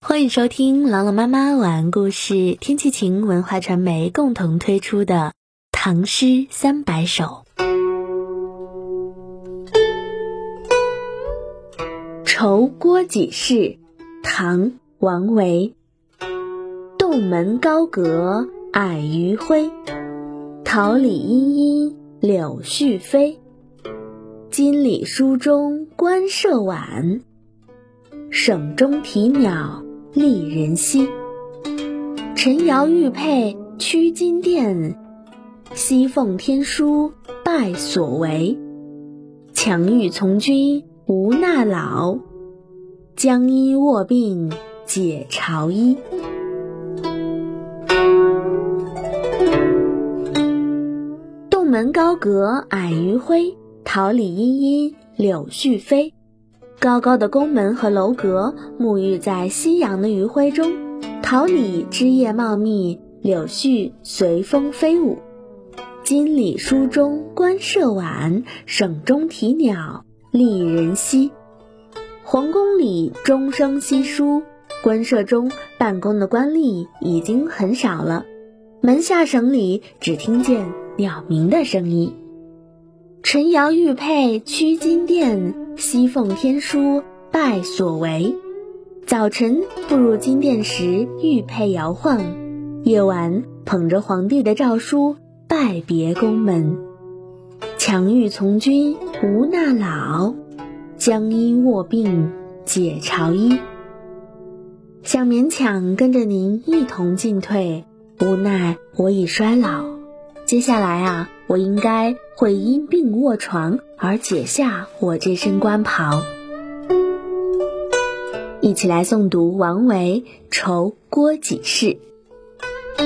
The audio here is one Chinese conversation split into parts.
欢迎收听朗朗妈妈晚安故事，天气晴文化传媒共同推出的《唐诗三百首》。《酬郭几事》唐·王维。洞门高阁矮余晖，桃李依依柳絮飞。金缕书中官舍晚，省中啼鸟。丽人兮，陈瑶玉佩驱金殿，西凤天书拜所为。强欲从军无纳老，将衣卧病解朝衣。洞门高阁矮余晖，桃李阴阴柳絮飞。高高的宫门和楼阁沐浴在夕阳的余晖中，桃李枝叶茂密，柳絮随风飞舞。金缕书中官舍晚，省中啼鸟丽人稀。皇宫里钟声稀疏，官舍中办公的官吏已经很少了，门下省里只听见鸟鸣的声音。陈瑶玉佩驱金殿。西凤天书拜所为，早晨步入金殿时，玉佩摇晃；夜晚捧着皇帝的诏书拜别宫门。强欲从军无纳老，将衣卧病解朝衣。想勉强跟着您一同进退，无奈我已衰老。接下来啊。我应该会因病卧床而解下我这身官袍。一起来诵读王维《酬郭几事》。《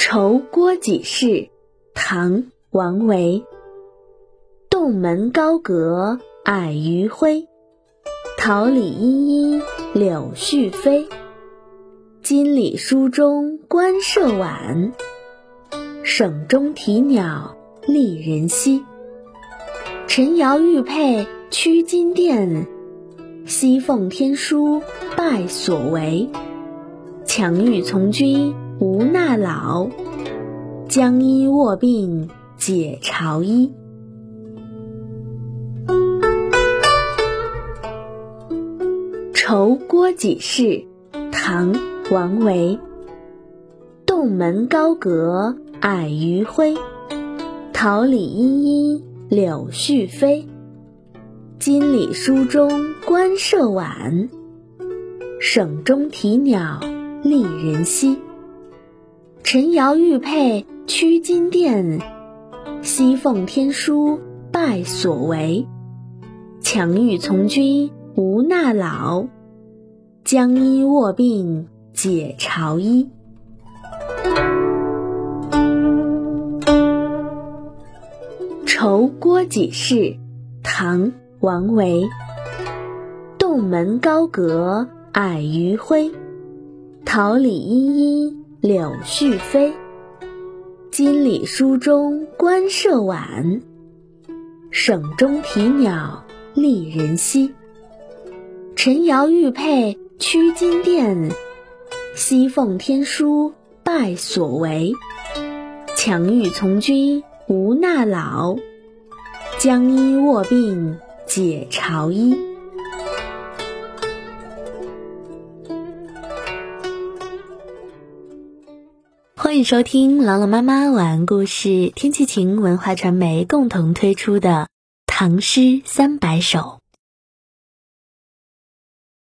酬郭几事》唐·王维。洞门高阁矮余晖，桃李依依柳絮飞。金缕书中官舍晚，省中啼鸟丽人稀。陈瑶玉佩驱金殿，西凤天书拜所为。强欲从军无纳老，将衣卧病解朝衣。《酬郭几事》唐。王维。洞门高阁矮余晖，桃李依依柳絮飞。金缕书中观舍晚，省中啼鸟丽人稀。陈瑶玉佩驱金殿，西凤天书拜所为。强欲从军无纳老，将衣卧病。解朝衣，《酬郭几事》唐·王维。洞门高阁矮余晖，桃李依依柳絮飞。金缕书中官舍晚，省中啼鸟丽人稀。陈瑶玉佩驱金殿。西凤天书拜所为，强欲从军无纳老，将衣卧病解朝衣。欢迎收听朗朗妈妈晚安故事，天气晴文化传媒共同推出的《唐诗三百首》。